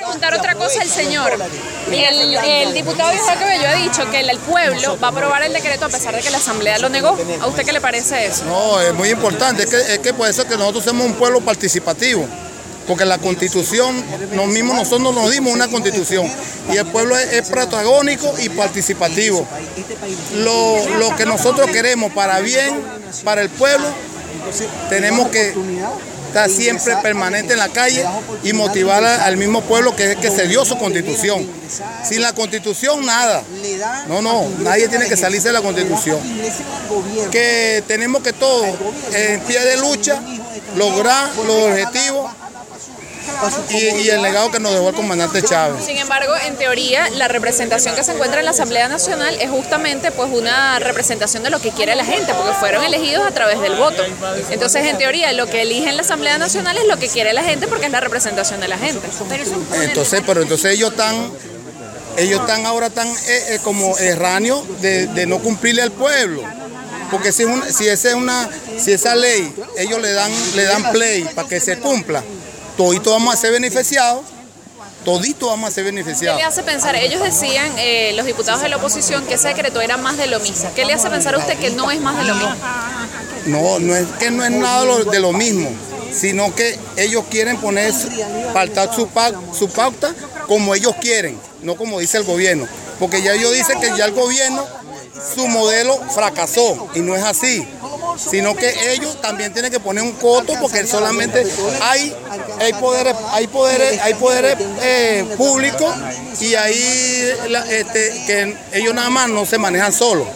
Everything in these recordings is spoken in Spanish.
preguntar otra cosa al señor. El, el diputado Viejo Cabello ha dicho que el, el pueblo va a aprobar el decreto a pesar de que la Asamblea lo negó. ¿A usted qué le parece eso? No, es muy importante. Es que, es que puede ser que nosotros somos un pueblo participativo. Porque la constitución, nos mismos nosotros nos dimos una constitución. Y el pueblo es, es protagónico y participativo. Lo, lo que nosotros queremos para bien, para el pueblo, tenemos que estar siempre permanente en la calle y motivar al mismo pueblo que que se dio su constitución. Sin la constitución nada. No, no, nadie tiene que salirse de la constitución. Que tenemos que todos en pie de lucha lograr los objetivos y, y el legado que nos dejó el comandante Chávez. Sin embargo, en teoría, la representación que se encuentra en la Asamblea Nacional es justamente pues una representación de lo que quiere la gente, porque fueron elegidos a través del voto. Entonces, en teoría, lo que elige en la Asamblea Nacional es lo que quiere la gente porque es la representación de la gente. Entonces, pero entonces ellos están, ellos están ahora tan eh, eh, como erráneos de, de no cumplirle al pueblo. Porque si, una- si esa es una, si esa ley, ellos le dan, le dan play para que se cumpla, toditos vamos a ser beneficiados, toditos vamos a ser ¿Qué beneficiados. le hace pensar? Ellos decían, eh, los diputados de la oposición, que ese decreto era más de lo mismo. ¿Qué le hace pensar a usted que no es más de lo mismo? No, no es que no es nada de lo mismo, sino que ellos quieren poner, faltar su, pa- su pauta como ellos quieren, no como dice el gobierno. Porque ya ellos dicen que ya el gobierno, su modelo fracasó y no es así. Sino que ellos también tienen que poner un coto porque solamente hay, hay poderes, hay poderes, hay poderes eh, públicos y ahí este, que ellos nada más no se manejan solos.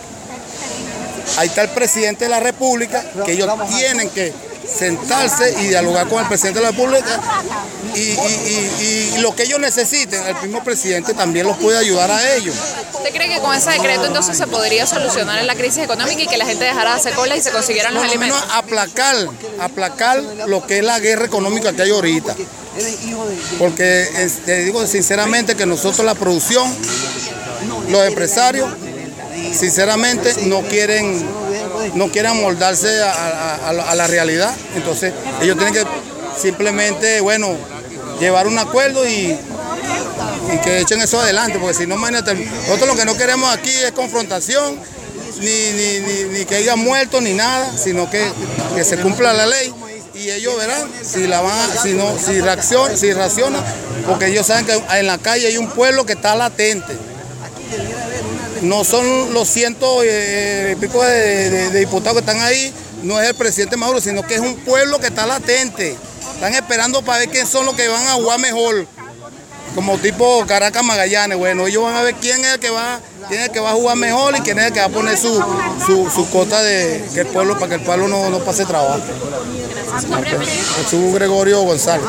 Ahí está el presidente de la República, que ellos tienen que sentarse y dialogar con el presidente de la República y, y- y- y lo que ellos necesiten, el mismo presidente también los puede ayudar a ellos. ¿Usted cree que con ese decreto entonces se podría solucionar la crisis económica y que la gente dejara de hacer colas y se consiguieran los menos alimentos? aplacar, aplacar lo que es la guerra económica que hay ahorita. Porque te digo sinceramente que nosotros la producción, los empresarios, sinceramente no quieren, no quieren amoldarse a, la- realidad. Entonces ellos tienen que simplemente, bueno, llevar un acuerdo y, que echen eso adelante, porque si no, imagínate, nosotros lo que no queremos aquí es confrontación, ni, que haya muertos ni nada, sino que, se cumpla la ley y ellos verán si no, reaccionan, si reaccionan, porque ellos saben que en la calle hay un pueblo que está latente. No son los cientos eh, y pico de, de- de diputados que están ahí, no es el presidente Maduro, sino que es un pueblo que está latente. Están esperando para ver quién son los que van a jugar mejor como tipo Caracas Magallanes, bueno, ellos van a ver quién es el que va, quién es el que va a jugar mejor y quién es el que va a poner su, su, su cota de que el pueblo, para que el pueblo no, no pase trabajo. Jesús Gregorio González.